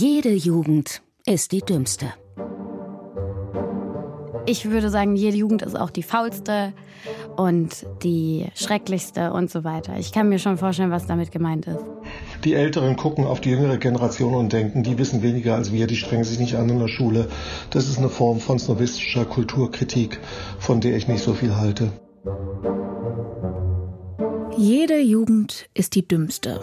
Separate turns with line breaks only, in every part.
Jede Jugend ist die dümmste.
Ich würde sagen, jede Jugend ist auch die faulste und die schrecklichste und so weiter. Ich kann mir schon vorstellen, was damit gemeint ist.
Die Älteren gucken auf die jüngere Generation und denken, die wissen weniger als wir, die strengen sich nicht an in der Schule. Das ist eine Form von snobistischer Kulturkritik, von der ich nicht so viel halte.
Jede Jugend ist die dümmste.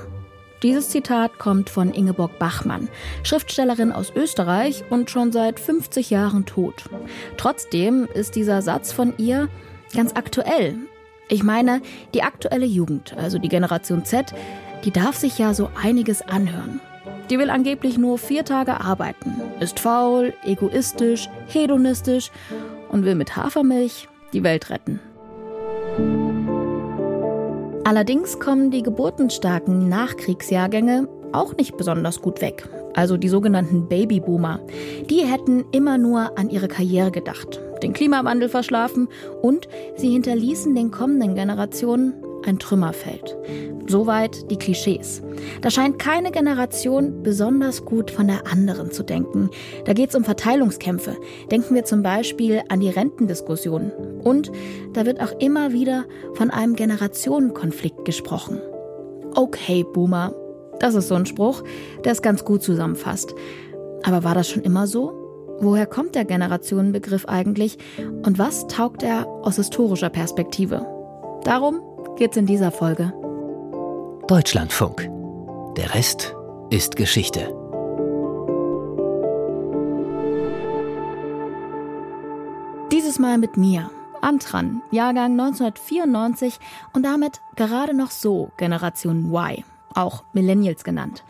Dieses Zitat kommt von Ingeborg Bachmann, Schriftstellerin aus Österreich und schon seit 50 Jahren tot. Trotzdem ist dieser Satz von ihr ganz aktuell. Ich meine, die aktuelle Jugend, also die Generation Z, die darf sich ja so einiges anhören. Die will angeblich nur vier Tage arbeiten, ist faul, egoistisch, hedonistisch und will mit Hafermilch die Welt retten. Allerdings kommen die geburtenstarken Nachkriegsjahrgänge auch nicht besonders gut weg. Also die sogenannten Babyboomer. Die hätten immer nur an ihre Karriere gedacht, den Klimawandel verschlafen und sie hinterließen den kommenden Generationen ein Trümmerfeld. Soweit die Klischees. Da scheint keine Generation besonders gut von der anderen zu denken. Da geht es um Verteilungskämpfe. Denken wir zum Beispiel an die Rentendiskussion. Und da wird auch immer wieder von einem Generationenkonflikt gesprochen. Okay, Boomer. Das ist so ein Spruch, der es ganz gut zusammenfasst. Aber war das schon immer so? Woher kommt der Generationenbegriff eigentlich und was taugt er aus historischer Perspektive? Darum geht's in dieser Folge.
Deutschlandfunk. Der Rest ist Geschichte.
Dieses Mal mit mir, Antran, Jahrgang 1994 und damit gerade noch so Generation Y, auch Millennials genannt.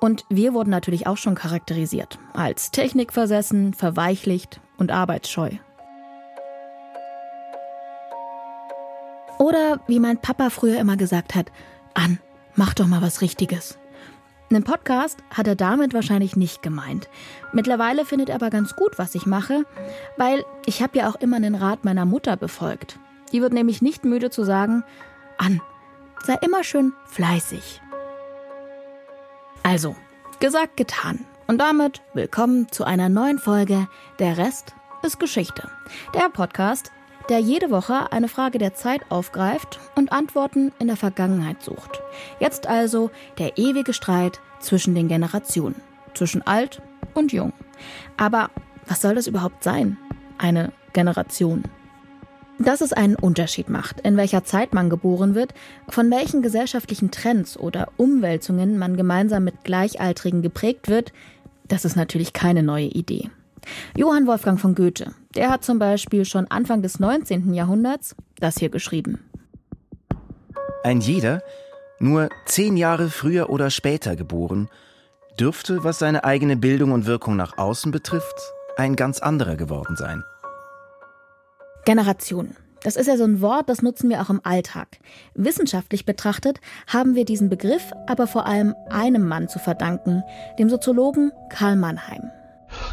Und wir wurden natürlich auch schon charakterisiert als technikversessen, verweichlicht und arbeitsscheu. Oder wie mein Papa früher immer gesagt hat, an, mach doch mal was Richtiges. Einen Podcast hat er damit wahrscheinlich nicht gemeint. Mittlerweile findet er aber ganz gut, was ich mache, weil ich habe ja auch immer den Rat meiner Mutter befolgt. Die wird nämlich nicht müde zu sagen, an, sei immer schön fleißig. Also, gesagt, getan. Und damit willkommen zu einer neuen Folge Der Rest ist Geschichte. Der Podcast, der jede Woche eine Frage der Zeit aufgreift und Antworten in der Vergangenheit sucht. Jetzt also der ewige Streit zwischen den Generationen, zwischen alt und jung. Aber was soll das überhaupt sein? Eine Generation. Dass es einen Unterschied macht, in welcher Zeit man geboren wird, von welchen gesellschaftlichen Trends oder Umwälzungen man gemeinsam mit Gleichaltrigen geprägt wird, das ist natürlich keine neue Idee. Johann Wolfgang von Goethe, der hat zum Beispiel schon Anfang des 19. Jahrhunderts das hier geschrieben.
Ein jeder, nur zehn Jahre früher oder später geboren, dürfte, was seine eigene Bildung und Wirkung nach außen betrifft, ein ganz anderer geworden sein.
Generation. Das ist ja so ein Wort, das nutzen wir auch im Alltag. Wissenschaftlich betrachtet haben wir diesen Begriff aber vor allem einem Mann zu verdanken, dem Soziologen Karl Mannheim.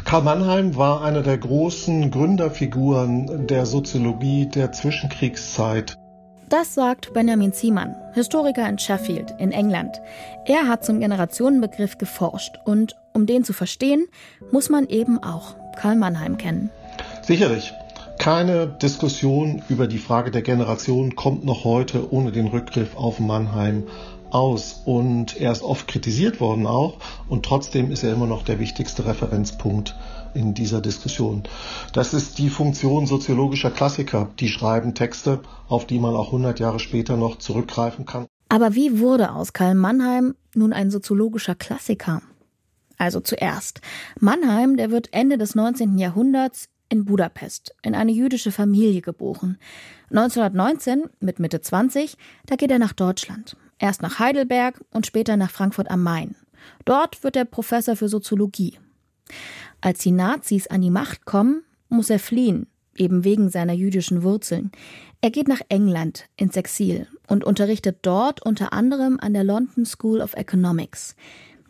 Karl Mannheim war einer der großen Gründerfiguren der Soziologie der Zwischenkriegszeit.
Das sagt Benjamin Ziemann, Historiker in Sheffield in England. Er hat zum Generationenbegriff geforscht und um den zu verstehen, muss man eben auch Karl Mannheim kennen.
Sicherlich. Keine Diskussion über die Frage der Generation kommt noch heute ohne den Rückgriff auf Mannheim aus und er ist oft kritisiert worden auch und trotzdem ist er immer noch der wichtigste Referenzpunkt in dieser Diskussion. Das ist die Funktion soziologischer Klassiker, die schreiben Texte, auf die man auch 100 Jahre später noch zurückgreifen kann.
Aber wie wurde aus Karl Mannheim nun ein soziologischer Klassiker? Also zuerst. Mannheim, der wird Ende des 19. Jahrhunderts in Budapest in eine jüdische Familie geboren. 1919, mit Mitte 20, da geht er nach Deutschland Erst nach Heidelberg und später nach Frankfurt am Main. Dort wird er Professor für Soziologie. Als die Nazis an die Macht kommen, muss er fliehen, eben wegen seiner jüdischen Wurzeln. Er geht nach England ins Exil und unterrichtet dort unter anderem an der London School of Economics.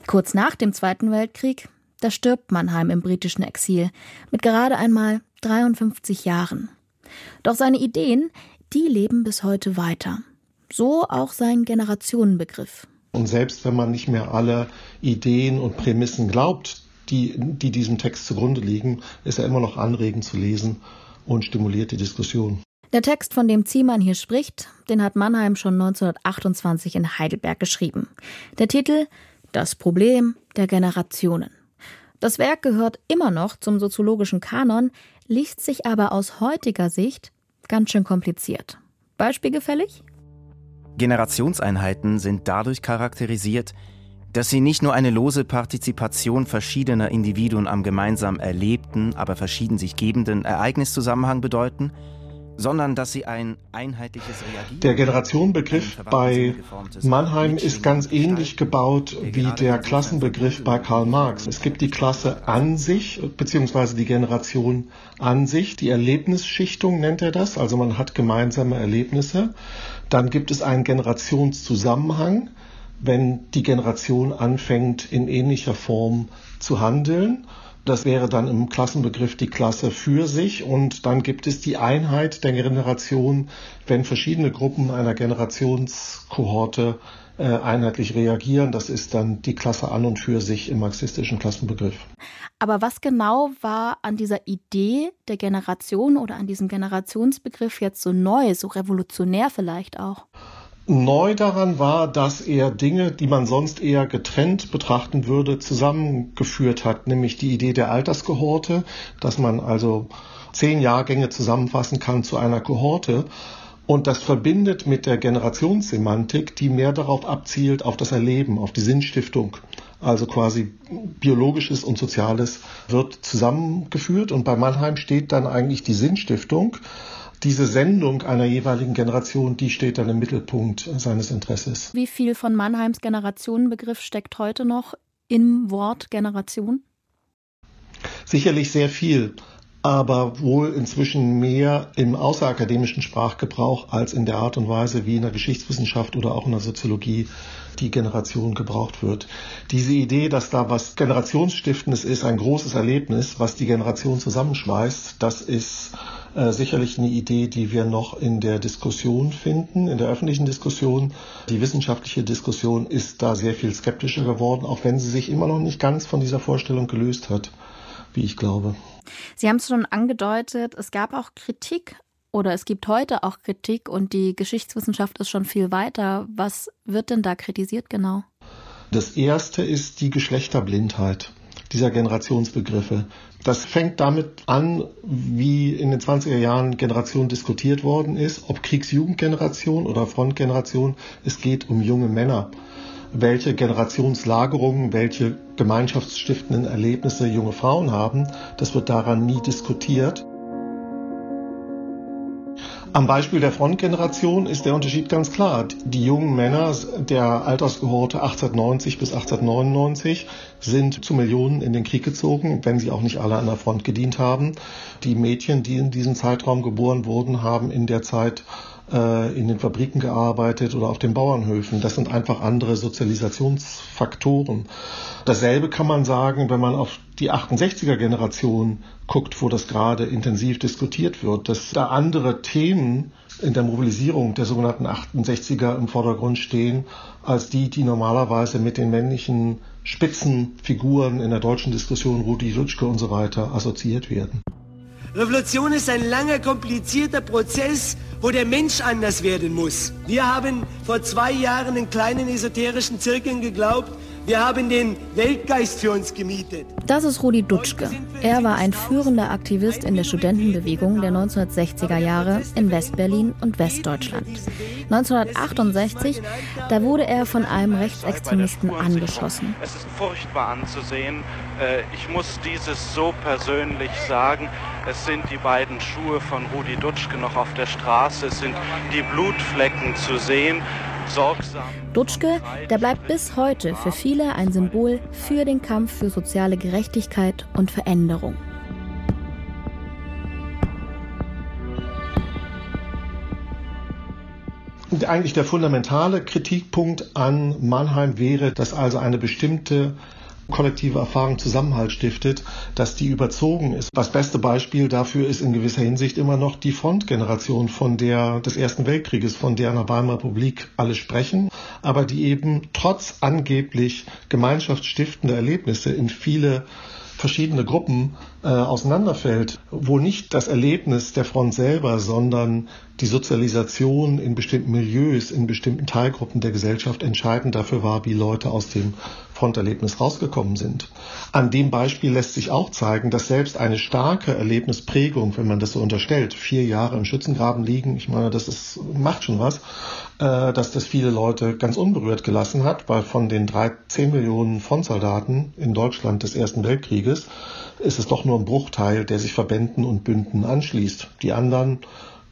Kurz nach dem Zweiten Weltkrieg, da stirbt Mannheim im britischen Exil mit gerade einmal 53 Jahren. Doch seine Ideen, die leben bis heute weiter. So auch sein Generationenbegriff.
Und selbst wenn man nicht mehr alle Ideen und Prämissen glaubt, die, die diesem Text zugrunde liegen, ist er immer noch anregend zu lesen und stimuliert die Diskussion.
Der Text, von dem Ziemann hier spricht, den hat Mannheim schon 1928 in Heidelberg geschrieben. Der Titel Das Problem der Generationen. Das Werk gehört immer noch zum soziologischen Kanon, liest sich aber aus heutiger Sicht ganz schön kompliziert. Beispielgefällig?
Generationseinheiten sind dadurch charakterisiert, dass sie nicht nur eine lose Partizipation verschiedener Individuen am gemeinsam erlebten, aber verschieden sich gebenden Ereigniszusammenhang bedeuten, sondern dass sie ein einheitliches Reagieren.
Der Generationenbegriff bei Mannheim ist ganz ähnlich gebaut wie der Klassenbegriff bei Karl Marx. Es gibt die Klasse an sich, beziehungsweise die Generation an sich, die Erlebnisschichtung nennt er das, also man hat gemeinsame Erlebnisse. Dann gibt es einen Generationszusammenhang, wenn die Generation anfängt, in ähnlicher Form zu handeln. Das wäre dann im Klassenbegriff die Klasse für sich und dann gibt es die Einheit der Generation, wenn verschiedene Gruppen einer Generationskohorte einheitlich reagieren. Das ist dann die Klasse an und für sich im marxistischen Klassenbegriff.
Aber was genau war an dieser Idee der Generation oder an diesem Generationsbegriff jetzt so neu, so revolutionär vielleicht auch?
Neu daran war, dass er Dinge, die man sonst eher getrennt betrachten würde, zusammengeführt hat, nämlich die Idee der Alterskohorte, dass man also zehn Jahrgänge zusammenfassen kann zu einer Kohorte. Und das verbindet mit der Generationssemantik, die mehr darauf abzielt, auf das Erleben, auf die Sinnstiftung. Also quasi biologisches und soziales wird zusammengeführt. Und bei Mannheim steht dann eigentlich die Sinnstiftung diese Sendung einer jeweiligen Generation, die steht dann im Mittelpunkt seines Interesses.
Wie viel von Mannheims Generationenbegriff steckt heute noch im Wort Generation?
Sicherlich sehr viel, aber wohl inzwischen mehr im außerakademischen Sprachgebrauch als in der Art und Weise, wie in der Geschichtswissenschaft oder auch in der Soziologie die Generation gebraucht wird. Diese Idee, dass da was Generationsstiftendes ist, ein großes Erlebnis, was die Generation zusammenschweißt, das ist äh, sicherlich eine Idee, die wir noch in der Diskussion finden, in der öffentlichen Diskussion. Die wissenschaftliche Diskussion ist da sehr viel skeptischer geworden, auch wenn sie sich immer noch nicht ganz von dieser Vorstellung gelöst hat, wie ich glaube.
Sie haben es schon angedeutet, es gab auch Kritik oder es gibt heute auch Kritik und die Geschichtswissenschaft ist schon viel weiter. Was wird denn da kritisiert genau?
Das erste ist die Geschlechterblindheit dieser Generationsbegriffe. Das fängt damit an, wie in den 20er Jahren Generation diskutiert worden ist, ob Kriegsjugendgeneration oder Frontgeneration. Es geht um junge Männer. Welche Generationslagerungen, welche gemeinschaftsstiftenden Erlebnisse junge Frauen haben, das wird daran nie diskutiert. Am Beispiel der Frontgeneration ist der Unterschied ganz klar. Die jungen Männer der Altersgehorte 1890 bis 1899 sind zu Millionen in den Krieg gezogen, wenn sie auch nicht alle an der Front gedient haben. Die Mädchen, die in diesem Zeitraum geboren wurden, haben in der Zeit äh, in den Fabriken gearbeitet oder auf den Bauernhöfen. Das sind einfach andere Sozialisationsfaktoren. Dasselbe kann man sagen, wenn man auf die 68er Generation guckt, wo das gerade intensiv diskutiert wird, dass da andere Themen in der Mobilisierung der sogenannten 68er im Vordergrund stehen, als die, die normalerweise mit den männlichen Spitzenfiguren in der deutschen Diskussion, Rudi Lutschke und so weiter, assoziiert werden.
Revolution ist ein langer, komplizierter Prozess, wo der Mensch anders werden muss. Wir haben vor zwei Jahren in kleinen esoterischen Zirkeln geglaubt, wir haben den Weltgeist für uns gemietet.
Das ist Rudi Dutschke. Er war ein führender Aktivist in der Studentenbewegung der 1960er Jahre in Westberlin und Westdeutschland. 1968, da wurde er von einem Rechtsextremisten angeschossen.
Es ist furchtbar anzusehen. Äh, ich muss dieses so persönlich sagen. Es sind die beiden Schuhe von Rudi Dutschke noch auf der Straße. Es sind die Blutflecken zu sehen.
Dutschke, der bleibt bis heute für viele ein Symbol für den Kampf für soziale Gerechtigkeit und Veränderung.
Eigentlich der fundamentale Kritikpunkt an Mannheim wäre, dass also eine bestimmte kollektive Erfahrung Zusammenhalt stiftet, dass die überzogen ist. Das beste Beispiel dafür ist in gewisser Hinsicht immer noch die Frontgeneration von der des Ersten Weltkrieges, von der in der Weimarer Republik alle sprechen, aber die eben trotz angeblich gemeinschaftsstiftender Erlebnisse in viele verschiedene Gruppen äh, auseinanderfällt, wo nicht das Erlebnis der Front selber, sondern die Sozialisation in bestimmten Milieus, in bestimmten Teilgruppen der Gesellschaft entscheidend dafür war, wie Leute aus dem Fronterlebnis rausgekommen sind. An dem Beispiel lässt sich auch zeigen, dass selbst eine starke Erlebnisprägung, wenn man das so unterstellt, vier Jahre im Schützengraben liegen, ich meine, das ist, macht schon was, äh, dass das viele Leute ganz unberührt gelassen hat, weil von den drei, zehn Millionen Frontsoldaten in Deutschland des Ersten Weltkrieges ist es doch nur ein Bruchteil, der sich Verbänden und Bünden anschließt. Die anderen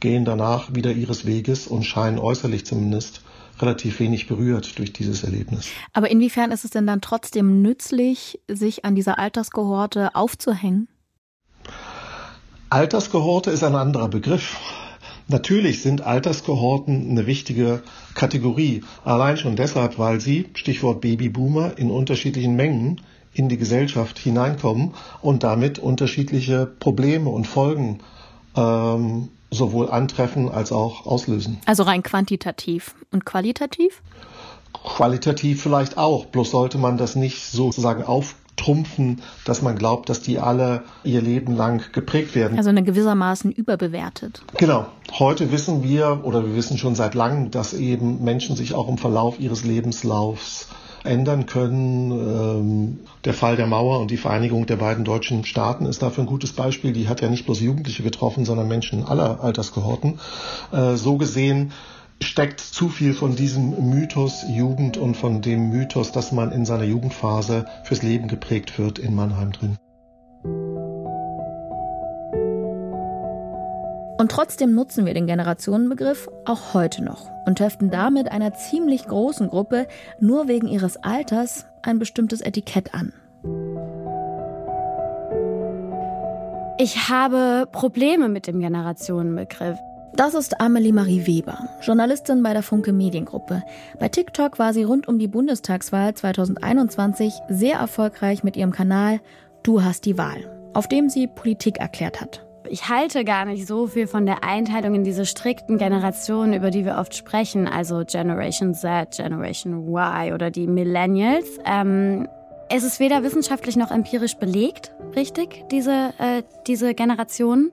gehen danach wieder ihres Weges und scheinen äußerlich zumindest relativ wenig berührt durch dieses Erlebnis.
Aber inwiefern ist es denn dann trotzdem nützlich, sich an dieser Altersgehorte aufzuhängen?
Altersgehorte ist ein anderer Begriff. Natürlich sind Alterskohorten eine wichtige Kategorie, allein schon deshalb, weil sie, Stichwort Babyboomer, in unterschiedlichen Mengen in die Gesellschaft hineinkommen und damit unterschiedliche Probleme und Folgen ähm, sowohl antreffen als auch auslösen.
Also rein quantitativ und qualitativ?
Qualitativ vielleicht auch, bloß sollte man das nicht sozusagen auftrumpfen, dass man glaubt, dass die alle ihr Leben lang geprägt werden.
Also eine gewissermaßen überbewertet.
Genau. Heute wissen wir oder wir wissen schon seit langem, dass eben Menschen sich auch im Verlauf ihres Lebenslaufs ändern können. Ähm, der Fall der Mauer und die Vereinigung der beiden deutschen Staaten ist dafür ein gutes Beispiel. Die hat ja nicht bloß Jugendliche getroffen, sondern Menschen aller Alterskohorten. Äh, so gesehen steckt zu viel von diesem Mythos Jugend und von dem Mythos, dass man in seiner Jugendphase fürs Leben geprägt wird, in Mannheim drin.
Und trotzdem nutzen wir den Generationenbegriff auch heute noch und heften damit einer ziemlich großen Gruppe nur wegen ihres Alters ein bestimmtes Etikett an.
Ich habe Probleme mit dem Generationenbegriff.
Das ist Amelie Marie Weber, Journalistin bei der Funke Mediengruppe. Bei TikTok war sie rund um die Bundestagswahl 2021 sehr erfolgreich mit ihrem Kanal Du hast die Wahl, auf dem sie Politik erklärt hat
ich halte gar nicht so viel von der Einteilung in diese strikten Generationen, über die wir oft sprechen, also Generation Z, Generation Y oder die Millennials. Ähm, es ist weder wissenschaftlich noch empirisch belegt, richtig, diese, äh, diese Generationen.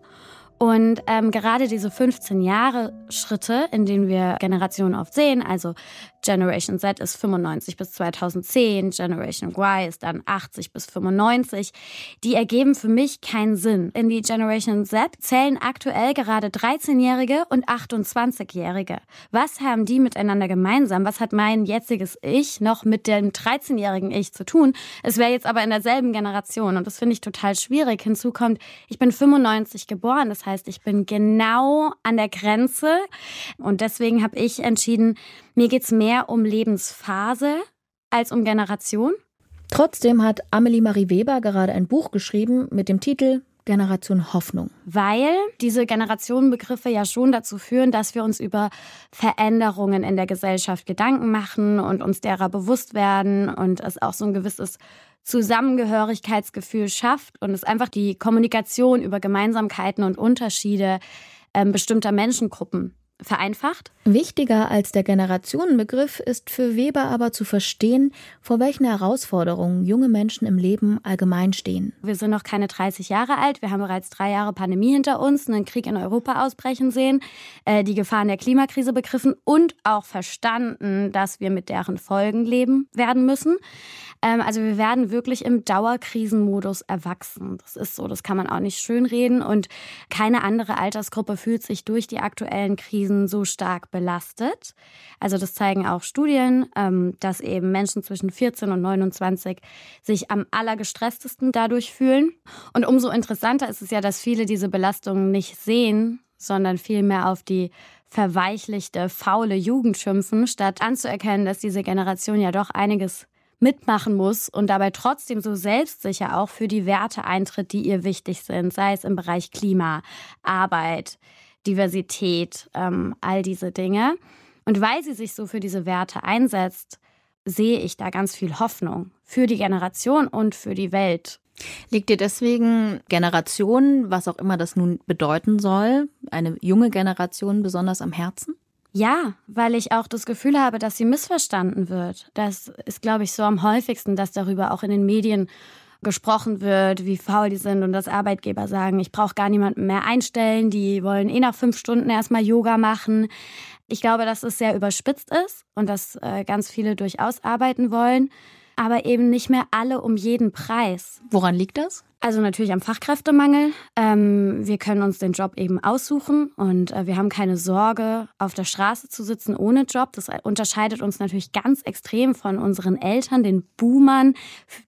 Und ähm, gerade diese 15 Jahre Schritte, in denen wir Generationen oft sehen, also Generation Z ist 95 bis 2010, Generation Y ist dann 80 bis 95. Die ergeben für mich keinen Sinn. In die Generation Z zählen aktuell gerade 13-Jährige und 28-Jährige. Was haben die miteinander gemeinsam? Was hat mein jetziges Ich noch mit dem 13-jährigen Ich zu tun? Es wäre jetzt aber in derselben Generation und das finde ich total schwierig. Hinzu kommt, ich bin 95 geboren, das heißt, ich bin genau an der Grenze und deswegen habe ich entschieden, mir geht es mehr um Lebensphase als um Generation.
Trotzdem hat Amelie Marie Weber gerade ein Buch geschrieben mit dem Titel Generation Hoffnung.
Weil diese Generationenbegriffe ja schon dazu führen, dass wir uns über Veränderungen in der Gesellschaft Gedanken machen und uns derer bewusst werden und es auch so ein gewisses Zusammengehörigkeitsgefühl schafft und es einfach die Kommunikation über Gemeinsamkeiten und Unterschiede äh, bestimmter Menschengruppen vereinfacht.
Wichtiger als der Generationenbegriff ist für Weber aber zu verstehen, vor welchen Herausforderungen junge Menschen im Leben allgemein stehen.
Wir sind noch keine 30 Jahre alt, wir haben bereits drei Jahre Pandemie hinter uns, einen Krieg in Europa ausbrechen sehen, äh, die Gefahren der Klimakrise begriffen und auch verstanden, dass wir mit deren Folgen leben werden müssen. Ähm, also wir werden wirklich im Dauerkrisenmodus erwachsen. Das ist so, das kann man auch nicht schönreden. Und keine andere Altersgruppe fühlt sich durch die aktuellen Krisen so stark belastet. Also das zeigen auch Studien, ähm, dass eben Menschen zwischen 14 und 29 sich am allergestresstesten dadurch fühlen. Und umso interessanter ist es ja, dass viele diese Belastungen nicht sehen, sondern vielmehr auf die verweichlichte, faule Jugend schimpfen, statt anzuerkennen, dass diese Generation ja doch einiges mitmachen muss und dabei trotzdem so selbstsicher auch für die Werte eintritt, die ihr wichtig sind, sei es im Bereich Klima, Arbeit, Diversität, ähm, all diese Dinge. Und weil sie sich so für diese Werte einsetzt, sehe ich da ganz viel Hoffnung für die Generation und für die Welt.
Liegt dir deswegen Generation, was auch immer das nun bedeuten soll, eine junge Generation besonders am Herzen?
Ja, weil ich auch das Gefühl habe, dass sie missverstanden wird. Das ist, glaube ich, so am häufigsten, dass darüber auch in den Medien gesprochen wird, wie faul die sind und dass Arbeitgeber sagen, ich brauche gar niemanden mehr einstellen, die wollen eh nach fünf Stunden erstmal Yoga machen. Ich glaube, dass es sehr überspitzt ist und dass äh, ganz viele durchaus arbeiten wollen aber eben nicht mehr alle um jeden Preis.
Woran liegt das?
Also natürlich am Fachkräftemangel. Ähm, wir können uns den Job eben aussuchen und äh, wir haben keine Sorge, auf der Straße zu sitzen ohne Job. Das unterscheidet uns natürlich ganz extrem von unseren Eltern, den Boomern,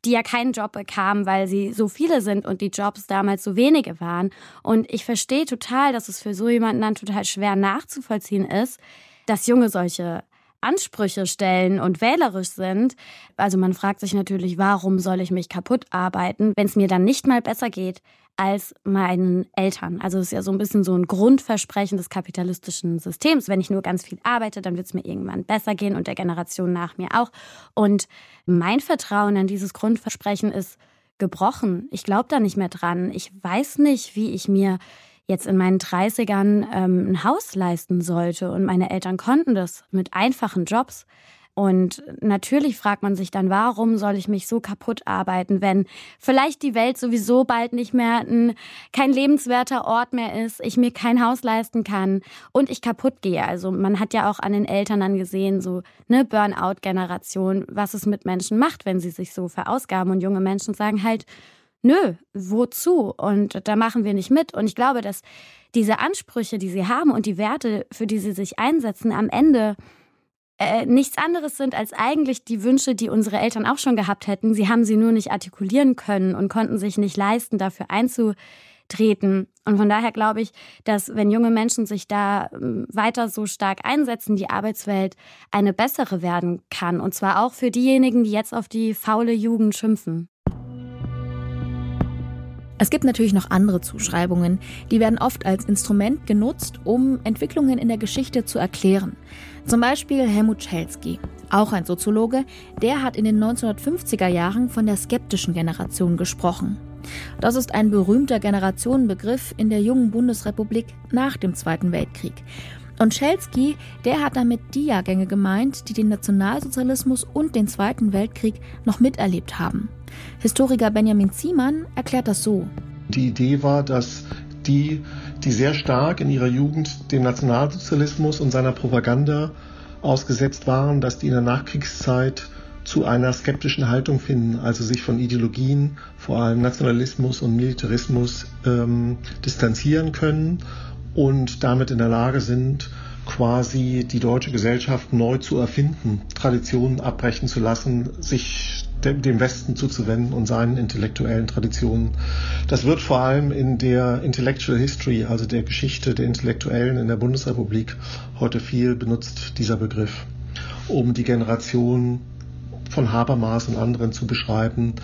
die ja keinen Job bekamen, weil sie so viele sind und die Jobs damals so wenige waren. Und ich verstehe total, dass es für so jemanden dann total schwer nachzuvollziehen ist, dass Junge solche Ansprüche stellen und wählerisch sind. Also man fragt sich natürlich, warum soll ich mich kaputt arbeiten, wenn es mir dann nicht mal besser geht als meinen Eltern. Also es ist ja so ein bisschen so ein Grundversprechen des kapitalistischen Systems. Wenn ich nur ganz viel arbeite, dann wird es mir irgendwann besser gehen und der Generation nach mir auch. Und mein Vertrauen an dieses Grundversprechen ist gebrochen. Ich glaube da nicht mehr dran. Ich weiß nicht, wie ich mir jetzt in meinen 30ern ähm, ein Haus leisten sollte. Und meine Eltern konnten das mit einfachen Jobs. Und natürlich fragt man sich dann, warum soll ich mich so kaputt arbeiten, wenn vielleicht die Welt sowieso bald nicht mehr ein, kein lebenswerter Ort mehr ist, ich mir kein Haus leisten kann und ich kaputt gehe. Also man hat ja auch an den Eltern dann gesehen, so eine Burnout-Generation, was es mit Menschen macht, wenn sie sich so verausgaben. Und junge Menschen sagen halt, nö, wozu? Und da machen wir nicht mit. Und ich glaube, dass diese Ansprüche, die sie haben und die Werte, für die sie sich einsetzen, am Ende äh, nichts anderes sind als eigentlich die Wünsche, die unsere Eltern auch schon gehabt hätten. Sie haben sie nur nicht artikulieren können und konnten sich nicht leisten, dafür einzutreten. Und von daher glaube ich, dass wenn junge Menschen sich da ähm, weiter so stark einsetzen, die Arbeitswelt eine bessere werden kann. Und zwar auch für diejenigen, die jetzt auf die faule Jugend schimpfen.
Es gibt natürlich noch andere Zuschreibungen, die werden oft als Instrument genutzt, um Entwicklungen in der Geschichte zu erklären. Zum Beispiel Helmut Schelsky, auch ein Soziologe, der hat in den 1950er Jahren von der skeptischen Generation gesprochen. Das ist ein berühmter Generationenbegriff in der jungen Bundesrepublik nach dem Zweiten Weltkrieg. Und Schelsky, der hat damit die Jahrgänge gemeint, die den Nationalsozialismus und den Zweiten Weltkrieg noch miterlebt haben. Historiker Benjamin Ziemann erklärt das so.
Die Idee war, dass die, die sehr stark in ihrer Jugend dem Nationalsozialismus und seiner Propaganda ausgesetzt waren, dass die in der Nachkriegszeit zu einer skeptischen Haltung finden, also sich von Ideologien, vor allem Nationalismus und Militarismus, ähm, distanzieren können und damit in der Lage sind, quasi die deutsche Gesellschaft neu zu erfinden, Traditionen abbrechen zu lassen, sich dem Westen zuzuwenden und seinen intellektuellen Traditionen. Das wird vor allem in der Intellectual History, also der Geschichte der Intellektuellen in der Bundesrepublik, heute viel benutzt, dieser Begriff, um die Generation von Habermas und anderen zu beschreiben,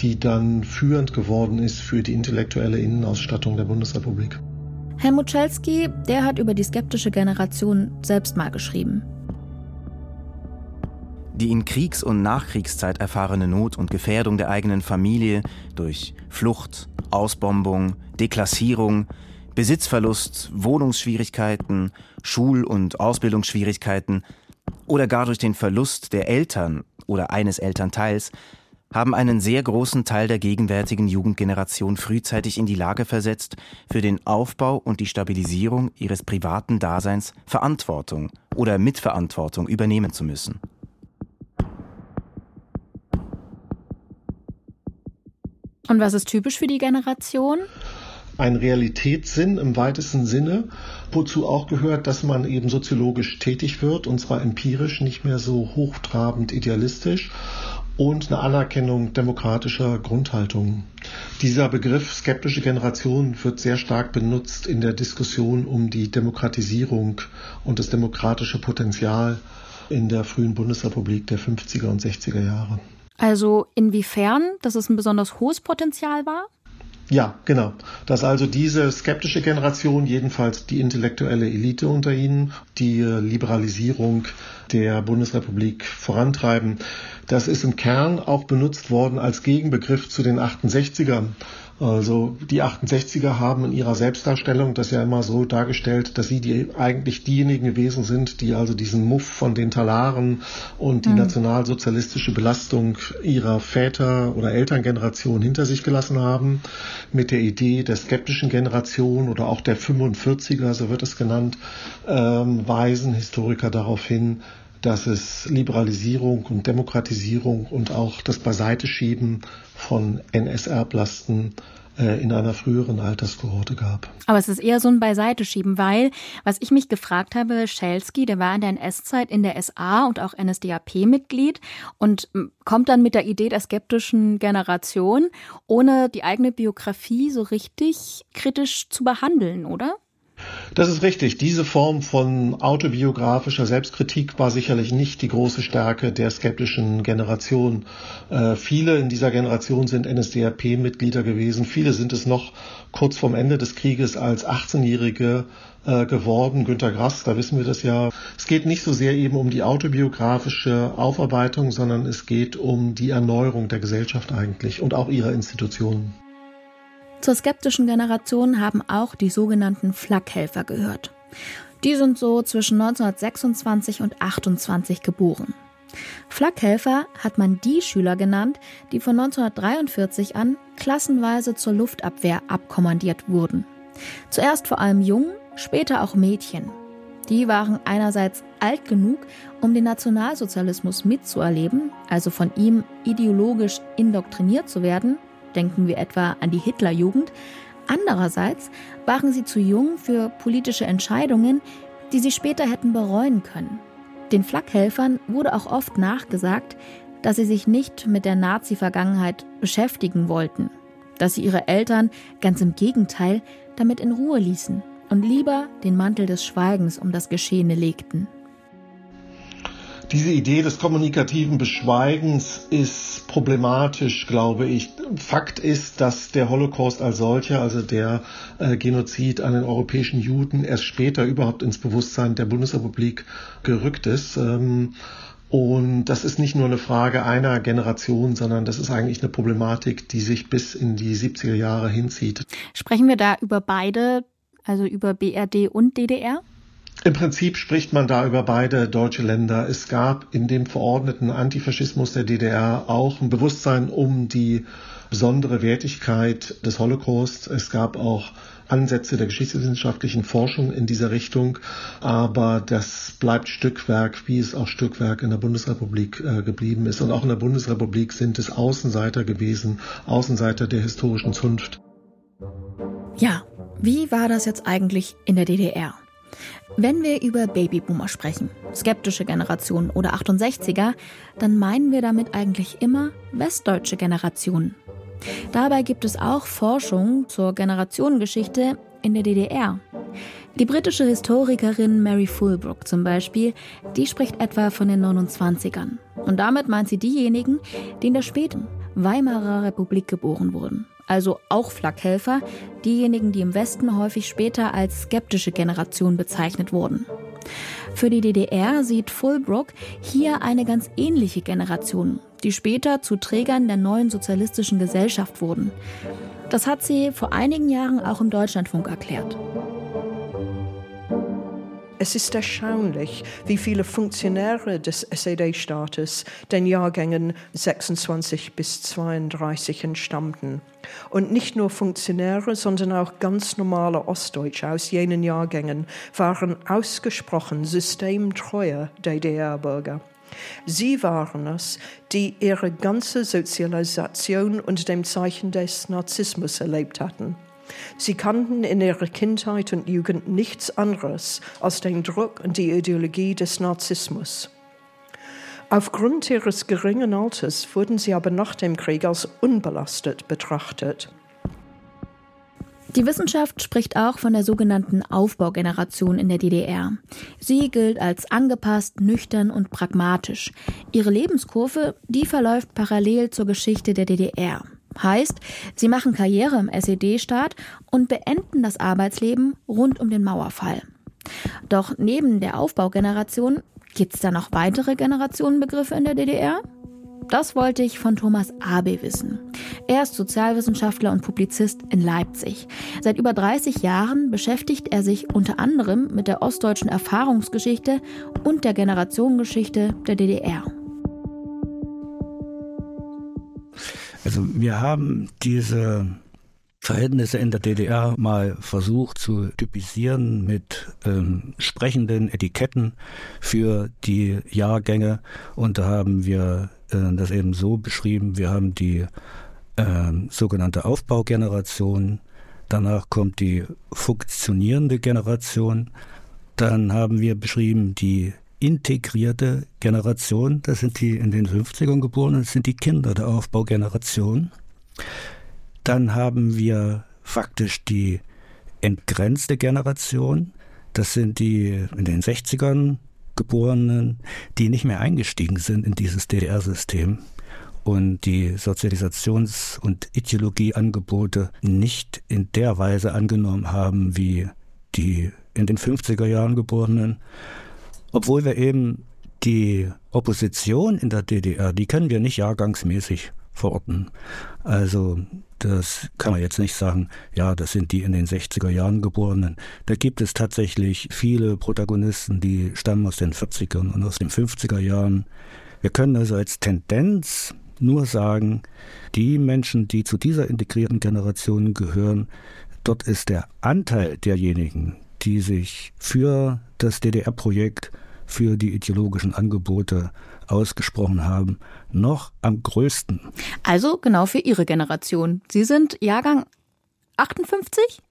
die dann führend geworden ist für die intellektuelle Innenausstattung der Bundesrepublik.
Helmut Schelsky, der hat über die skeptische Generation selbst mal geschrieben.
Die in Kriegs- und Nachkriegszeit erfahrene Not und Gefährdung der eigenen Familie durch Flucht, Ausbombung, Deklassierung, Besitzverlust, Wohnungsschwierigkeiten, Schul- und Ausbildungsschwierigkeiten oder gar durch den Verlust der Eltern oder eines Elternteils haben einen sehr großen Teil der gegenwärtigen Jugendgeneration frühzeitig in die Lage versetzt, für den Aufbau und die Stabilisierung ihres privaten Daseins Verantwortung oder Mitverantwortung übernehmen zu müssen.
Und was ist typisch für die Generation?
Ein Realitätssinn im weitesten Sinne, wozu auch gehört, dass man eben soziologisch tätig wird, und zwar empirisch, nicht mehr so hochtrabend idealistisch und eine Anerkennung demokratischer Grundhaltungen. Dieser Begriff skeptische Generation wird sehr stark benutzt in der Diskussion um die Demokratisierung und das demokratische Potenzial in der frühen Bundesrepublik der 50er und 60er Jahre.
Also inwiefern, dass es ein besonders hohes Potenzial war?
Ja, genau. Dass also diese skeptische Generation, jedenfalls die intellektuelle Elite unter ihnen, die Liberalisierung der Bundesrepublik vorantreiben. Das ist im Kern auch benutzt worden als Gegenbegriff zu den 68ern. Also die 68er haben in ihrer Selbstdarstellung das ja immer so dargestellt, dass sie die, eigentlich diejenigen gewesen sind, die also diesen Muff von den Talaren und die mhm. nationalsozialistische Belastung ihrer Väter- oder Elterngeneration hinter sich gelassen haben, mit der Idee der skeptischen Generation oder auch der 45er, so wird es genannt, ähm, weisen Historiker darauf hin, dass es Liberalisierung und Demokratisierung und auch das Beiseiteschieben von NS-Erblasten äh, in einer früheren Alterskohorte gab.
Aber es ist eher so ein Beiseiteschieben, weil, was ich mich gefragt habe, Schelsky, der war in der NS-Zeit in der SA und auch NSDAP-Mitglied und kommt dann mit der Idee der skeptischen Generation, ohne die eigene Biografie so richtig kritisch zu behandeln, oder?
Das ist richtig. Diese Form von autobiografischer Selbstkritik war sicherlich nicht die große Stärke der skeptischen Generation. Äh, viele in dieser Generation sind NSDAP-Mitglieder gewesen. Viele sind es noch kurz vorm Ende des Krieges als 18-Jährige äh, geworden. Günter Grass, da wissen wir das ja. Es geht nicht so sehr eben um die autobiografische Aufarbeitung, sondern es geht um die Erneuerung der Gesellschaft eigentlich und auch ihrer Institutionen.
Zur skeptischen Generation haben auch die sogenannten Flakhelfer gehört. Die sind so zwischen 1926 und 28 geboren. Flakhelfer hat man die Schüler genannt, die von 1943 an klassenweise zur Luftabwehr abkommandiert wurden. Zuerst vor allem Jungen, später auch Mädchen. Die waren einerseits alt genug, um den Nationalsozialismus mitzuerleben, also von ihm ideologisch indoktriniert zu werden, denken wir etwa an die Hitlerjugend. Andererseits waren sie zu jung für politische Entscheidungen, die sie später hätten bereuen können. Den Flakhelfern wurde auch oft nachgesagt, dass sie sich nicht mit der Nazi-Vergangenheit beschäftigen wollten, dass sie ihre Eltern ganz im Gegenteil damit in Ruhe ließen und lieber den Mantel des Schweigens um das Geschehene legten.
Diese Idee des kommunikativen Beschweigens ist problematisch, glaube ich. Fakt ist, dass der Holocaust als solcher, also der äh, Genozid an den europäischen Juden, erst später überhaupt ins Bewusstsein der Bundesrepublik gerückt ist. Ähm, und das ist nicht nur eine Frage einer Generation, sondern das ist eigentlich eine Problematik, die sich bis in die 70er Jahre hinzieht.
Sprechen wir da über beide, also über BRD und DDR?
Im Prinzip spricht man da über beide deutsche Länder. Es gab in dem verordneten Antifaschismus der DDR auch ein Bewusstsein um die besondere Wertigkeit des Holocaust. Es gab auch Ansätze der geschichtswissenschaftlichen Forschung in dieser Richtung, aber das bleibt Stückwerk, wie es auch Stückwerk in der Bundesrepublik äh, geblieben ist. Und auch in der Bundesrepublik sind es Außenseiter gewesen, Außenseiter der historischen Zunft.
Ja, wie war das jetzt eigentlich in der DDR? Wenn wir über Babyboomer sprechen, skeptische Generation oder 68er, dann meinen wir damit eigentlich immer westdeutsche Generationen. Dabei gibt es auch Forschung zur Generationengeschichte in der DDR. Die britische Historikerin Mary Fulbrook zum Beispiel, die spricht etwa von den 29ern. Und damit meint sie diejenigen, die in der späten Weimarer Republik geboren wurden also auch Flakhelfer, diejenigen, die im Westen häufig später als skeptische Generation bezeichnet wurden. Für die DDR sieht Fulbrook hier eine ganz ähnliche Generation, die später zu Trägern der neuen sozialistischen Gesellschaft wurden. Das hat sie vor einigen Jahren auch im Deutschlandfunk erklärt.
Es ist erstaunlich, wie viele Funktionäre des SED-Staates den Jahrgängen 26 bis 32 entstammten. Und nicht nur Funktionäre, sondern auch ganz normale Ostdeutsche aus jenen Jahrgängen waren ausgesprochen systemtreue DDR-Bürger. Sie waren es, die ihre ganze Sozialisation unter dem Zeichen des Narzissmus erlebt hatten. Sie kannten in ihrer Kindheit und Jugend nichts anderes als den Druck und die Ideologie des Narzissmus. Aufgrund ihres geringen Alters wurden sie aber nach dem Krieg als unbelastet betrachtet.
Die Wissenschaft spricht auch von der sogenannten Aufbaugeneration in der DDR. Sie gilt als angepasst, nüchtern und pragmatisch. Ihre Lebenskurve, die verläuft parallel zur Geschichte der DDR. Heißt, sie machen Karriere im SED-Staat und beenden das Arbeitsleben rund um den Mauerfall. Doch neben der Aufbaugeneration gibt es da noch weitere Generationenbegriffe in der DDR? Das wollte ich von Thomas Abe wissen. Er ist Sozialwissenschaftler und Publizist in Leipzig. Seit über 30 Jahren beschäftigt er sich unter anderem mit der ostdeutschen Erfahrungsgeschichte und der Generationengeschichte der DDR.
Also wir haben diese Verhältnisse in der DDR mal versucht zu typisieren mit ähm, sprechenden Etiketten für die Jahrgänge. Und da haben wir äh, das eben so beschrieben, wir haben die äh, sogenannte Aufbaugeneration, danach kommt die funktionierende Generation, dann haben wir beschrieben die integrierte Generation, das sind die in den 50ern geborenen, das sind die Kinder der Aufbaugeneration. Dann haben wir faktisch die entgrenzte Generation. Das sind die in den 60ern geborenen, die nicht mehr eingestiegen sind in dieses DDR-System und die Sozialisations- und Ideologieangebote nicht in der Weise angenommen haben wie die in den 50er Jahren geborenen. Obwohl wir eben die Opposition in der DDR, die können wir nicht jahrgangsmäßig verorten. Also das kann man jetzt nicht sagen, ja, das sind die in den 60er Jahren geborenen. Da gibt es tatsächlich viele Protagonisten, die stammen aus den 40er und aus den 50er Jahren. Wir können also als Tendenz nur sagen, die Menschen, die zu dieser integrierten Generation gehören, dort ist der Anteil derjenigen, die sich für das DDR-Projekt, für die ideologischen Angebote ausgesprochen haben, noch am größten.
Also genau für Ihre Generation. Sie sind Jahrgang 58?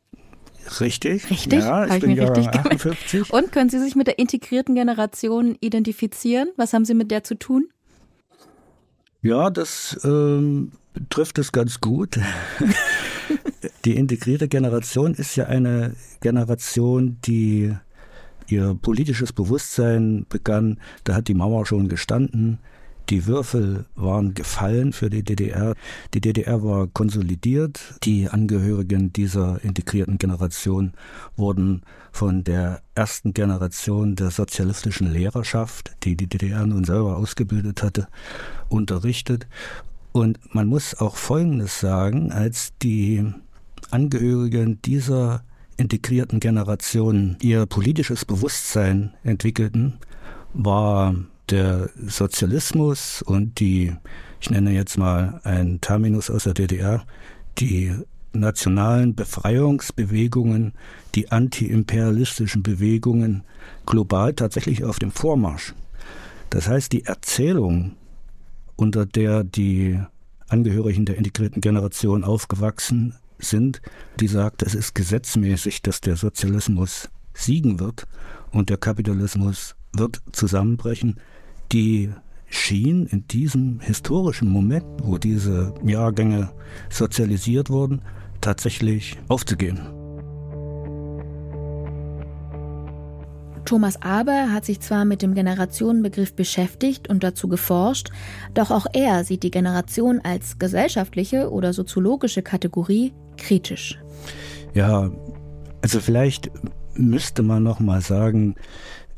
Richtig.
Richtig?
Ja, ich
Hab
bin Jahrgang
richtig gemerkt.
58.
Und können Sie sich mit der integrierten Generation identifizieren? Was haben Sie mit der zu tun?
Ja, das ähm, trifft es ganz gut. die integrierte Generation ist ja eine Generation, die ihr politisches Bewusstsein begann. Da hat die Mauer schon gestanden. Die Würfel waren gefallen für die DDR. Die DDR war konsolidiert. Die Angehörigen dieser integrierten Generation wurden von der ersten Generation der sozialistischen Lehrerschaft, die die DDR nun selber ausgebildet hatte, unterrichtet. Und man muss auch Folgendes sagen, als die Angehörigen dieser integrierten Generationen ihr politisches Bewusstsein entwickelten, war der Sozialismus und die, ich nenne jetzt mal ein Terminus aus der DDR, die nationalen Befreiungsbewegungen, die antiimperialistischen Bewegungen global tatsächlich auf dem Vormarsch. Das heißt, die Erzählung, unter der die Angehörigen der integrierten Generation aufgewachsen sind, die sagt, es ist gesetzmäßig, dass der Sozialismus siegen wird und der Kapitalismus wird zusammenbrechen, die schien in diesem historischen Moment, wo diese Jahrgänge sozialisiert wurden, tatsächlich aufzugehen.
Thomas Aber hat sich zwar mit dem Generationenbegriff beschäftigt und dazu geforscht, doch auch er sieht die Generation als gesellschaftliche oder soziologische Kategorie kritisch.
Ja, also vielleicht müsste man noch mal sagen,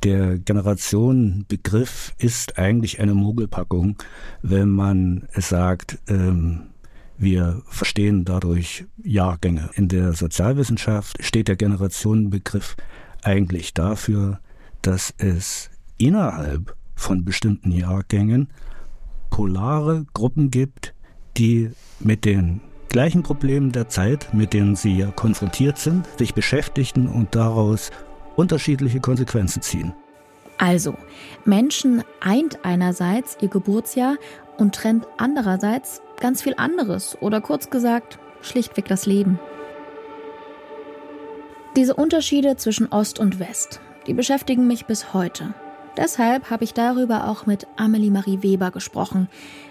der Generationenbegriff ist eigentlich eine Mogelpackung, wenn man sagt, ähm, wir verstehen dadurch Jahrgänge. In der Sozialwissenschaft steht der Generationenbegriff eigentlich dafür, dass es innerhalb von bestimmten Jahrgängen polare Gruppen gibt, die mit den gleichen Problemen der Zeit, mit denen sie ja konfrontiert sind, sich beschäftigten und daraus unterschiedliche Konsequenzen ziehen.
Also, Menschen eint einerseits ihr Geburtsjahr und trennt andererseits ganz viel anderes oder kurz gesagt schlichtweg das Leben. Diese Unterschiede zwischen Ost und West, die beschäftigen mich bis heute. Deshalb habe ich darüber auch mit Amelie Marie Weber gesprochen.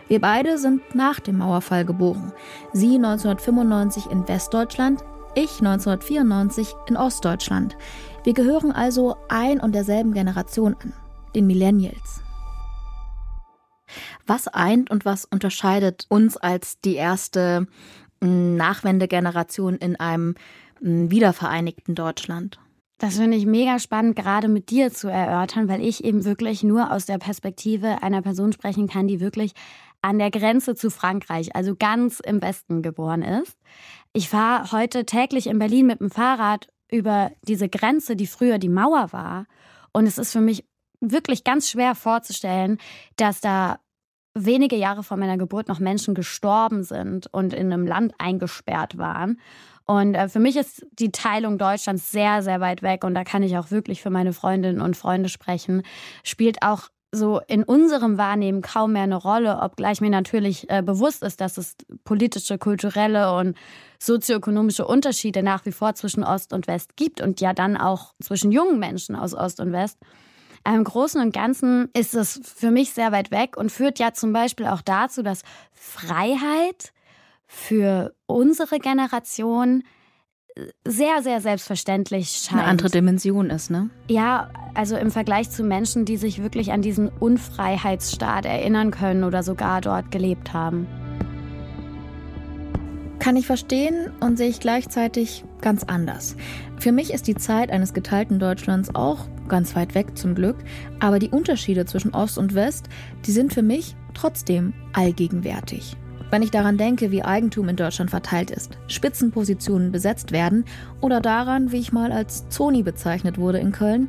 Wir beide sind nach dem Mauerfall geboren. Sie 1995 in Westdeutschland, ich 1994 in Ostdeutschland. Wir gehören also ein und derselben Generation an, den Millennials. Was eint und was unterscheidet uns als die erste mm, Nachwendegeneration in einem wiedervereinigten Deutschland?
Das finde ich mega spannend, gerade mit dir zu erörtern, weil ich eben wirklich nur aus der Perspektive einer Person sprechen kann, die wirklich an der Grenze zu Frankreich, also ganz im Westen geboren ist. Ich fahre heute täglich in Berlin mit dem Fahrrad über diese Grenze, die früher die Mauer war. Und es ist für mich wirklich ganz schwer vorzustellen, dass da wenige Jahre vor meiner Geburt noch Menschen gestorben sind und in einem Land eingesperrt waren. Und äh, für mich ist die Teilung Deutschlands sehr, sehr weit weg. Und da kann ich auch wirklich für meine Freundinnen und Freunde sprechen. Spielt auch so in unserem Wahrnehmen kaum mehr eine Rolle, obgleich mir natürlich äh, bewusst ist, dass es politische, kulturelle und sozioökonomische Unterschiede nach wie vor zwischen Ost und West gibt und ja dann auch zwischen jungen Menschen aus Ost und West. Im Großen und Ganzen ist es für mich sehr weit weg und führt ja zum Beispiel auch dazu, dass Freiheit für unsere Generation sehr, sehr selbstverständlich scheint.
Eine andere Dimension ist, ne?
Ja, also im Vergleich zu Menschen, die sich wirklich an diesen Unfreiheitsstaat erinnern können oder sogar dort gelebt haben.
Kann ich verstehen und sehe ich gleichzeitig ganz anders. Für mich ist die Zeit eines geteilten Deutschlands auch ganz weit weg zum Glück, aber die Unterschiede zwischen Ost und West, die sind für mich trotzdem allgegenwärtig. Wenn ich daran denke, wie Eigentum in Deutschland verteilt ist, Spitzenpositionen besetzt werden oder daran, wie ich mal als Zoni bezeichnet wurde in Köln,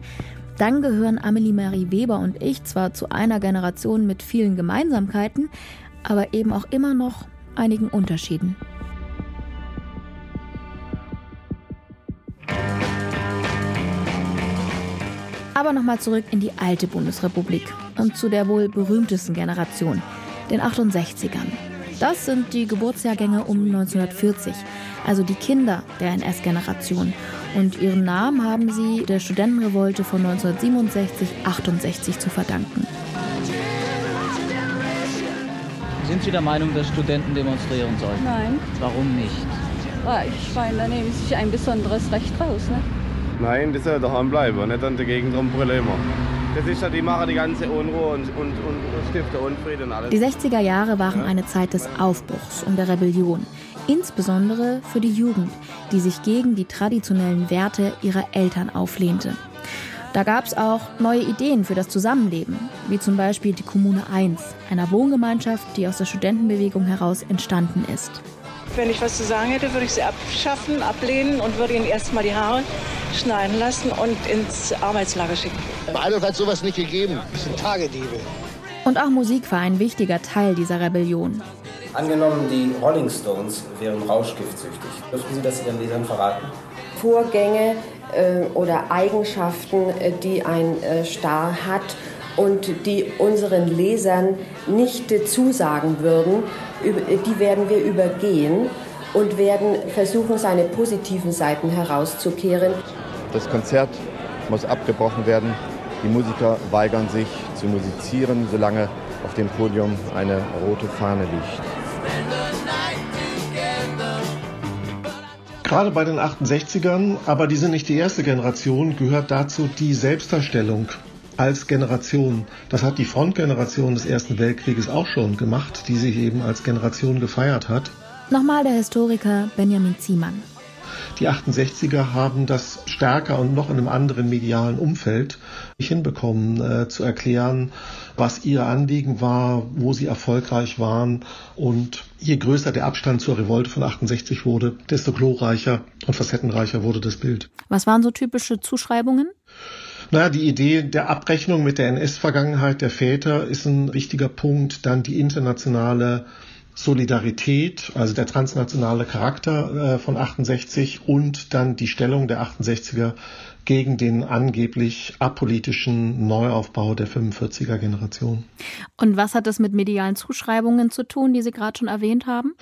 dann gehören Amelie Marie Weber und ich zwar zu einer Generation mit vielen Gemeinsamkeiten, aber eben auch immer noch einigen Unterschieden. Aber nochmal zurück in die alte Bundesrepublik und zu der wohl berühmtesten Generation, den 68ern. Das sind die Geburtsjahrgänge um 1940, also die Kinder der NS-Generation. Und ihren Namen haben sie der Studentenrevolte von 1967-68 zu verdanken.
Sind Sie der Meinung, dass Studenten demonstrieren sollen?
Nein.
Warum nicht?
Ich meine, da nehmen sie sich ein besonderes Recht raus. Ne?
Nein, die sollen daheim bleiben, nicht an der Gegend rumbrüllen immer. Das ist ja, die machen die ganze Unruhe und, und, und, stiften Unfrieden und alles.
Die 60er Jahre waren eine Zeit des Aufbruchs und der Rebellion. Insbesondere für die Jugend, die sich gegen die traditionellen Werte ihrer Eltern auflehnte. Da gab es auch neue Ideen für das Zusammenleben, wie zum Beispiel die Kommune 1, einer Wohngemeinschaft, die aus der Studentenbewegung heraus entstanden ist.
Wenn ich was zu sagen hätte, würde ich sie abschaffen, ablehnen und würde ihnen erstmal die Haare schneiden lassen und ins Arbeitslager schicken.
Adolf hat sowas nicht gegeben. Das sind Tagediebe.
Und auch Musik war ein wichtiger Teil dieser Rebellion.
Angenommen, die Rolling Stones wären rauschgiftsüchtig. Dürften Sie das Ihren Lesern verraten?
Vorgänge äh, oder Eigenschaften, äh, die ein äh, Star hat und die unseren Lesern nicht äh, zusagen würden, die werden wir übergehen und werden versuchen, seine positiven Seiten herauszukehren.
Das Konzert muss abgebrochen werden. Die Musiker weigern sich zu musizieren, solange auf dem Podium eine rote Fahne liegt.
Gerade bei den 68ern, aber die sind nicht die erste Generation, gehört dazu die Selbstdarstellung als Generation. Das hat die Frontgeneration des Ersten Weltkrieges auch schon gemacht, die sich eben als Generation gefeiert hat.
Nochmal der Historiker Benjamin Ziemann.
Die 68er haben das stärker und noch in einem anderen medialen Umfeld nicht hinbekommen, äh, zu erklären, was ihr Anliegen war, wo sie erfolgreich waren. Und je größer der Abstand zur Revolte von 68 wurde, desto glorreicher und facettenreicher wurde das Bild.
Was waren so typische Zuschreibungen?
Naja, die Idee der Abrechnung mit der NS-Vergangenheit der Väter ist ein wichtiger Punkt. Dann die internationale Solidarität, also der transnationale Charakter äh, von 68 und dann die Stellung der 68er gegen den angeblich apolitischen Neuaufbau der 45er Generation.
Und was hat das mit medialen Zuschreibungen zu tun, die Sie gerade schon erwähnt haben?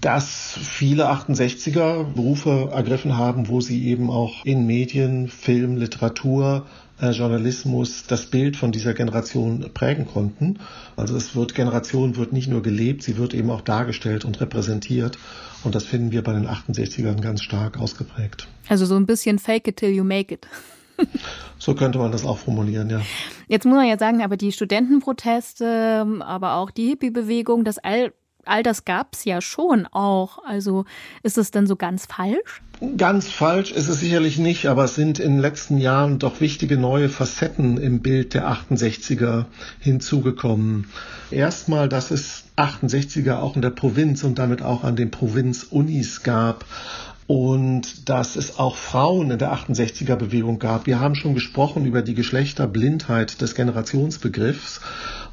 Dass viele 68er Berufe ergriffen haben, wo sie eben auch in Medien, Film, Literatur, äh, Journalismus das Bild von dieser Generation prägen konnten. Also es wird, Generation wird nicht nur gelebt, sie wird eben auch dargestellt und repräsentiert. Und das finden wir bei den 68ern ganz stark ausgeprägt.
Also so ein bisschen fake it till you make it.
So könnte man das auch formulieren, ja.
Jetzt muss man ja sagen, aber die Studentenproteste, aber auch die Hippie-Bewegung, das all all das gab es ja schon auch. Also ist es denn so ganz falsch?
Ganz falsch ist es sicherlich nicht, aber es sind in den letzten Jahren doch wichtige neue Facetten im Bild der 68er hinzugekommen. Erstmal, dass es 68er auch in der Provinz und damit auch an den Provinzunis gab und dass es auch Frauen in der 68er Bewegung gab. Wir haben schon gesprochen über die Geschlechterblindheit des Generationsbegriffs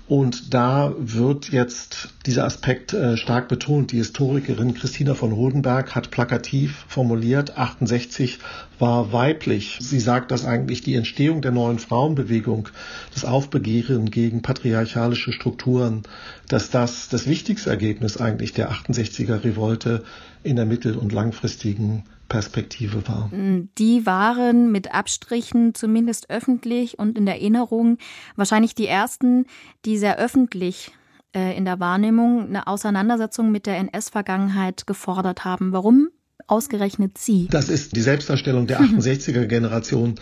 und da wird jetzt dieser Aspekt äh, stark betont. Die Historikerin Christina von Rodenberg hat plakativ formuliert, 68 war weiblich. Sie sagt, dass eigentlich die Entstehung der neuen Frauenbewegung, das Aufbegehren gegen patriarchalische Strukturen, dass das das wichtigste Ergebnis eigentlich der 68er Revolte in der mittel- und langfristigen Perspektive war.
Mm, die waren mit Abstrichen zumindest öffentlich und in der Erinnerung wahrscheinlich die ersten, die sehr öffentlich äh, in der Wahrnehmung eine Auseinandersetzung mit der NS-Vergangenheit gefordert haben. Warum ausgerechnet Sie?
Das ist die Selbstdarstellung der 68er-Generation.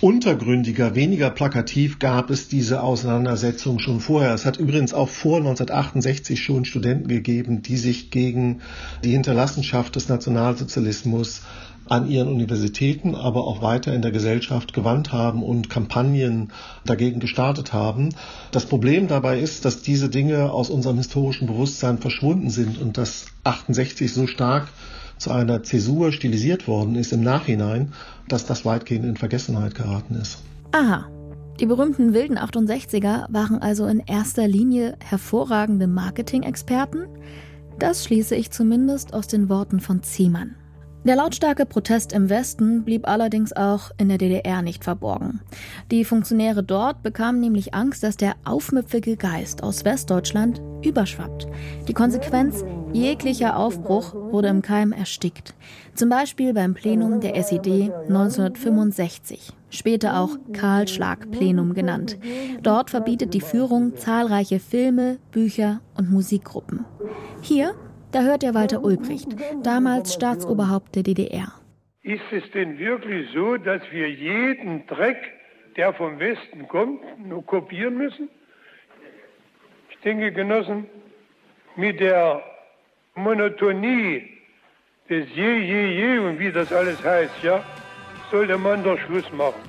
Untergründiger, weniger plakativ gab es diese Auseinandersetzung schon vorher. Es hat übrigens auch vor 1968 schon Studenten gegeben, die sich gegen die Hinterlassenschaft des Nationalsozialismus an ihren Universitäten, aber auch weiter in der Gesellschaft gewandt haben und Kampagnen dagegen gestartet haben. Das Problem dabei ist, dass diese Dinge aus unserem historischen Bewusstsein verschwunden sind und dass 68 so stark zu einer Zäsur stilisiert worden ist im Nachhinein, dass das weitgehend in Vergessenheit geraten ist.
Aha. Die berühmten wilden 68er waren also in erster Linie hervorragende Marketing-Experten? Das schließe ich zumindest aus den Worten von Ziemann. Der lautstarke Protest im Westen blieb allerdings auch in der DDR nicht verborgen. Die Funktionäre dort bekamen nämlich Angst, dass der aufmüpfige Geist aus Westdeutschland überschwappt. Die Konsequenz, jeglicher Aufbruch wurde im Keim erstickt. Zum Beispiel beim Plenum der SED 1965, später auch Karl-Schlag-Plenum genannt. Dort verbietet die Führung zahlreiche Filme, Bücher und Musikgruppen. Hier da hört er Walter Ulbricht, damals Staatsoberhaupt der DDR.
Ist es denn wirklich so, dass wir jeden Dreck, der vom Westen kommt, nur kopieren müssen? Ich denke, Genossen, mit der Monotonie des Je, Je, Je und wie das alles heißt, ja, sollte man doch Schluss machen.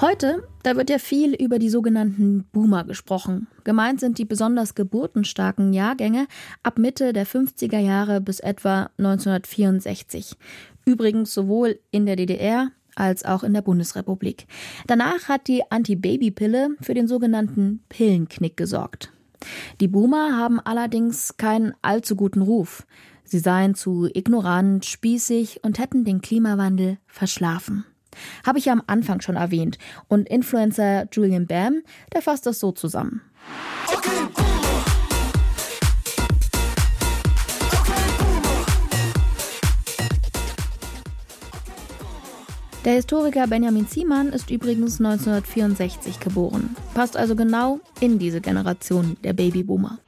Heute, da wird ja viel über die sogenannten Boomer gesprochen. Gemeint sind die besonders geburtenstarken Jahrgänge ab Mitte der 50er Jahre bis etwa 1964. Übrigens sowohl in der DDR als auch in der Bundesrepublik. Danach hat die Anti-Baby-Pille für den sogenannten Pillenknick gesorgt. Die Boomer haben allerdings keinen allzu guten Ruf. Sie seien zu ignorant, spießig und hätten den Klimawandel verschlafen. Habe ich ja am Anfang schon erwähnt. Und Influencer Julian Bam, der fasst das so zusammen. Der Historiker Benjamin Ziemann ist übrigens 1964 geboren, passt also genau in diese Generation der Babyboomer.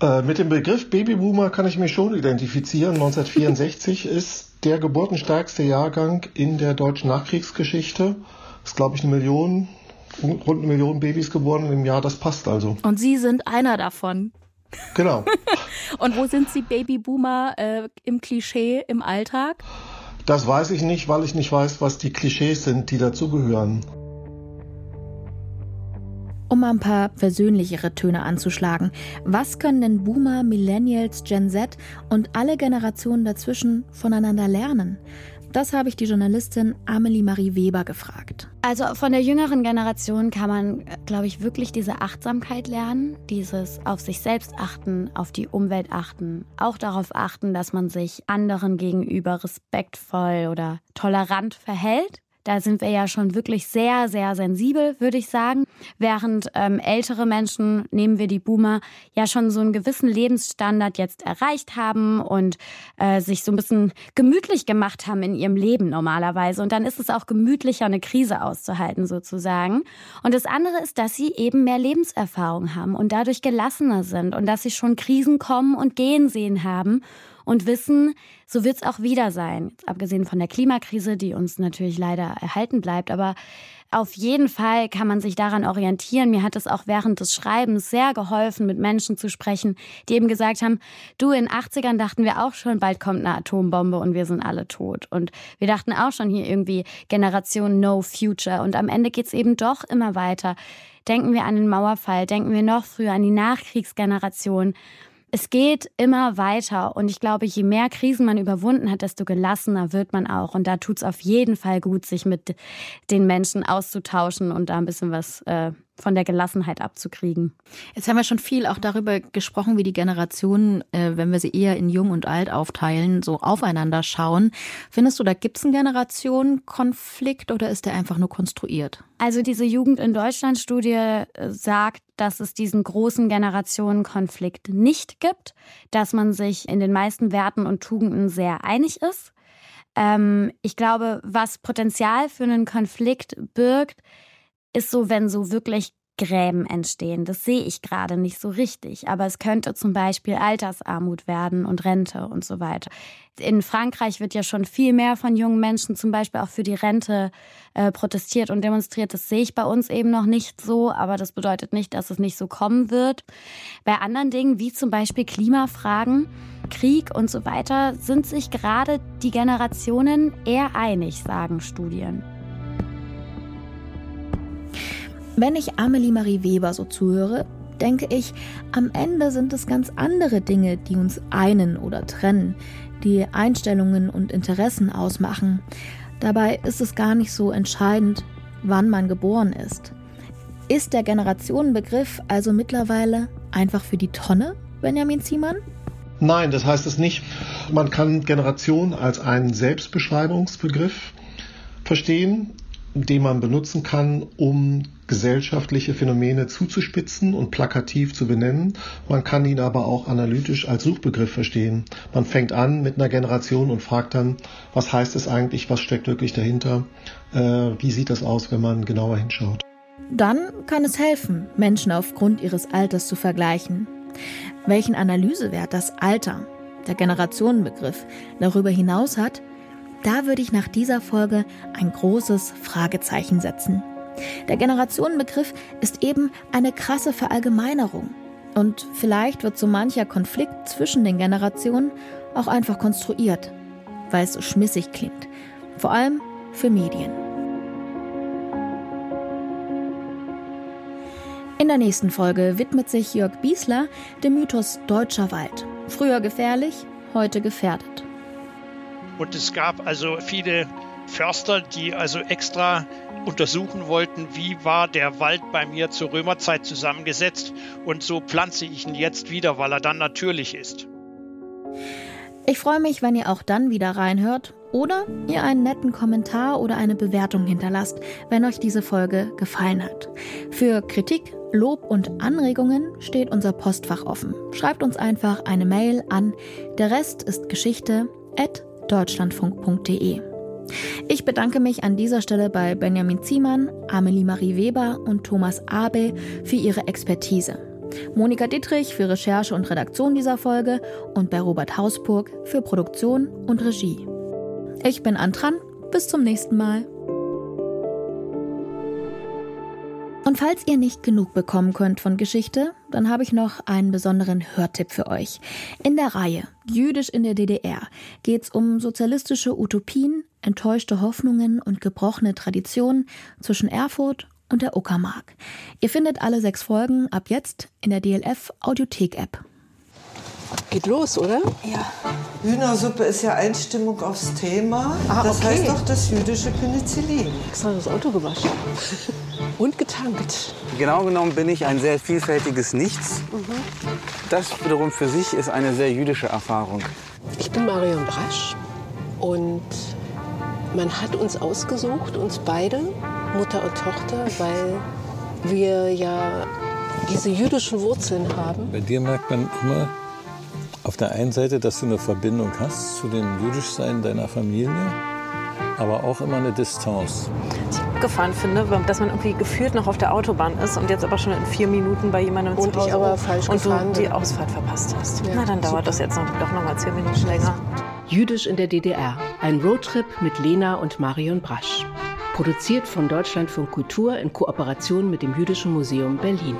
Äh, mit dem Begriff Babyboomer kann ich mich schon identifizieren. 1964 ist der geburtenstärkste Jahrgang in der deutschen Nachkriegsgeschichte. Ist, glaube ich, eine Million, rund eine Million Babys geboren im Jahr. Das passt also.
Und Sie sind einer davon.
Genau.
Und wo sind Sie Babyboomer äh, im Klischee im Alltag?
Das weiß ich nicht, weil ich nicht weiß, was die Klischees sind, die dazugehören
um ein paar versöhnlichere Töne anzuschlagen. Was können denn Boomer, Millennials, Gen Z und alle Generationen dazwischen voneinander lernen? Das habe ich die Journalistin Amelie Marie Weber gefragt.
Also von der jüngeren Generation kann man, glaube ich, wirklich diese Achtsamkeit lernen, dieses auf sich selbst achten, auf die Umwelt achten, auch darauf achten, dass man sich anderen gegenüber respektvoll oder tolerant verhält. Da sind wir ja schon wirklich sehr, sehr sensibel, würde ich sagen. Während ähm, ältere Menschen, nehmen wir die Boomer, ja schon so einen gewissen Lebensstandard jetzt erreicht haben und äh, sich so ein bisschen gemütlich gemacht haben in ihrem Leben normalerweise. Und dann ist es auch gemütlicher, eine Krise auszuhalten sozusagen. Und das andere ist, dass sie eben mehr Lebenserfahrung haben und dadurch gelassener sind und dass sie schon Krisen kommen und gehen sehen haben und wissen, so wird es auch wieder sein. Abgesehen von der Klimakrise, die uns natürlich leider erhalten bleibt, aber auf jeden Fall kann man sich daran orientieren. Mir hat es auch während des Schreibens sehr geholfen, mit Menschen zu sprechen, die eben gesagt haben, du, in 80ern dachten wir auch schon, bald kommt eine Atombombe und wir sind alle tot. Und wir dachten auch schon hier irgendwie Generation No Future. Und am Ende geht es eben doch immer weiter. Denken wir an den Mauerfall, denken wir noch früher an die Nachkriegsgeneration es geht immer weiter und ich glaube, je mehr Krisen man überwunden hat, desto gelassener wird man auch. Und da tut es auf jeden Fall gut, sich mit den Menschen auszutauschen und da ein bisschen was äh, von der Gelassenheit abzukriegen.
Jetzt haben wir schon viel auch darüber gesprochen, wie die Generationen, äh, wenn wir sie eher in Jung und Alt aufteilen, so aufeinander schauen. Findest du, da gibt es einen Generationenkonflikt oder ist der einfach nur konstruiert?
Also diese Jugend in Deutschland Studie äh, sagt, dass es diesen großen Generationenkonflikt nicht gibt, dass man sich in den meisten Werten und Tugenden sehr einig ist. Ähm, ich glaube, was Potenzial für einen Konflikt birgt, ist so, wenn so wirklich Gräben entstehen. Das sehe ich gerade nicht so richtig. Aber es könnte zum Beispiel Altersarmut werden und Rente und so weiter. In Frankreich wird ja schon viel mehr von jungen Menschen zum Beispiel auch für die Rente äh, protestiert und demonstriert. Das sehe ich bei uns eben noch nicht so, aber das bedeutet nicht, dass es nicht so kommen wird. Bei anderen Dingen, wie zum Beispiel Klimafragen, Krieg und so weiter, sind sich gerade die Generationen eher einig, sagen Studien.
Wenn ich Amelie Marie Weber so zuhöre, denke ich, am Ende sind es ganz andere Dinge, die uns einen oder trennen, die Einstellungen und Interessen ausmachen. Dabei ist es gar nicht so entscheidend, wann man geboren ist. Ist der Generationenbegriff also mittlerweile einfach für die Tonne, Benjamin Ziemann?
Nein, das heißt es nicht. Man kann Generation als einen Selbstbeschreibungsbegriff verstehen, den man benutzen kann, um gesellschaftliche Phänomene zuzuspitzen und plakativ zu benennen. Man kann ihn aber auch analytisch als Suchbegriff verstehen. Man fängt an mit einer Generation und fragt dann, was heißt es eigentlich, was steckt wirklich dahinter, äh, wie sieht das aus, wenn man genauer hinschaut.
Dann kann es helfen, Menschen aufgrund ihres Alters zu vergleichen. Welchen Analysewert das Alter, der Generationenbegriff, darüber hinaus hat, da würde ich nach dieser Folge ein großes Fragezeichen setzen. Der Generationenbegriff ist eben eine krasse Verallgemeinerung. Und vielleicht wird so mancher Konflikt zwischen den Generationen auch einfach konstruiert, weil es so schmissig klingt. Vor allem für Medien. In der nächsten Folge widmet sich Jörg Biesler dem Mythos Deutscher Wald. Früher gefährlich, heute gefährdet.
Und es gab also viele Förster, die also extra untersuchen wollten, wie war der Wald bei mir zur Römerzeit zusammengesetzt und so pflanze ich ihn jetzt wieder, weil er dann natürlich ist.
Ich freue mich, wenn ihr auch dann wieder reinhört oder ihr einen netten Kommentar oder eine Bewertung hinterlasst, wenn euch diese Folge gefallen hat. Für Kritik, Lob und Anregungen steht unser Postfach offen. Schreibt uns einfach eine Mail an der Rest ist Geschichte deutschlandfunk.de. Ich bedanke mich an dieser Stelle bei Benjamin Ziemann, Amelie Marie Weber und Thomas Abe für ihre Expertise. Monika Dittrich für Recherche und Redaktion dieser Folge und bei Robert Hausburg für Produktion und Regie. Ich bin Antran, bis zum nächsten Mal. Und falls ihr nicht genug bekommen könnt von Geschichte, dann habe ich noch einen besonderen Hörtipp für euch. In der Reihe Jüdisch in der DDR geht es um sozialistische Utopien, enttäuschte Hoffnungen und gebrochene Traditionen zwischen Erfurt und der Uckermark. Ihr findet alle sechs Folgen ab jetzt in der DLF Audiothek App.
Geht los, oder?
Ja. Hühnersuppe ist ja Einstimmung aufs Thema.
Ah,
das
okay.
heißt doch das jüdische Penicillin.
Extra das Auto gewaschen. Und getankt.
Genau genommen bin ich ein sehr vielfältiges Nichts.
Mhm.
Das wiederum für sich ist eine sehr jüdische Erfahrung.
Ich bin Marion Brasch und man hat uns ausgesucht, uns beide, Mutter und Tochter, weil wir ja diese jüdischen Wurzeln haben.
Bei dir merkt man immer auf der einen Seite, dass du eine Verbindung hast zu dem Jüdischsein deiner Familie. aber auch immer eine Distanz.
gefahren finde, dass man irgendwie gefühlt noch auf der Autobahn ist und jetzt aber schon in vier Minuten bei jemandem
Und
zu Hause
ich aber falsch
und du die
bin.
Ausfahrt verpasst hast.
Ja,
Na, dann dauert
super.
das jetzt noch, doch noch mal zehn Minuten länger.
Jüdisch in der DDR. Ein Roadtrip mit Lena und Marion Brasch. Produziert von Deutschlandfunk Kultur in Kooperation mit dem Jüdischen Museum Berlin.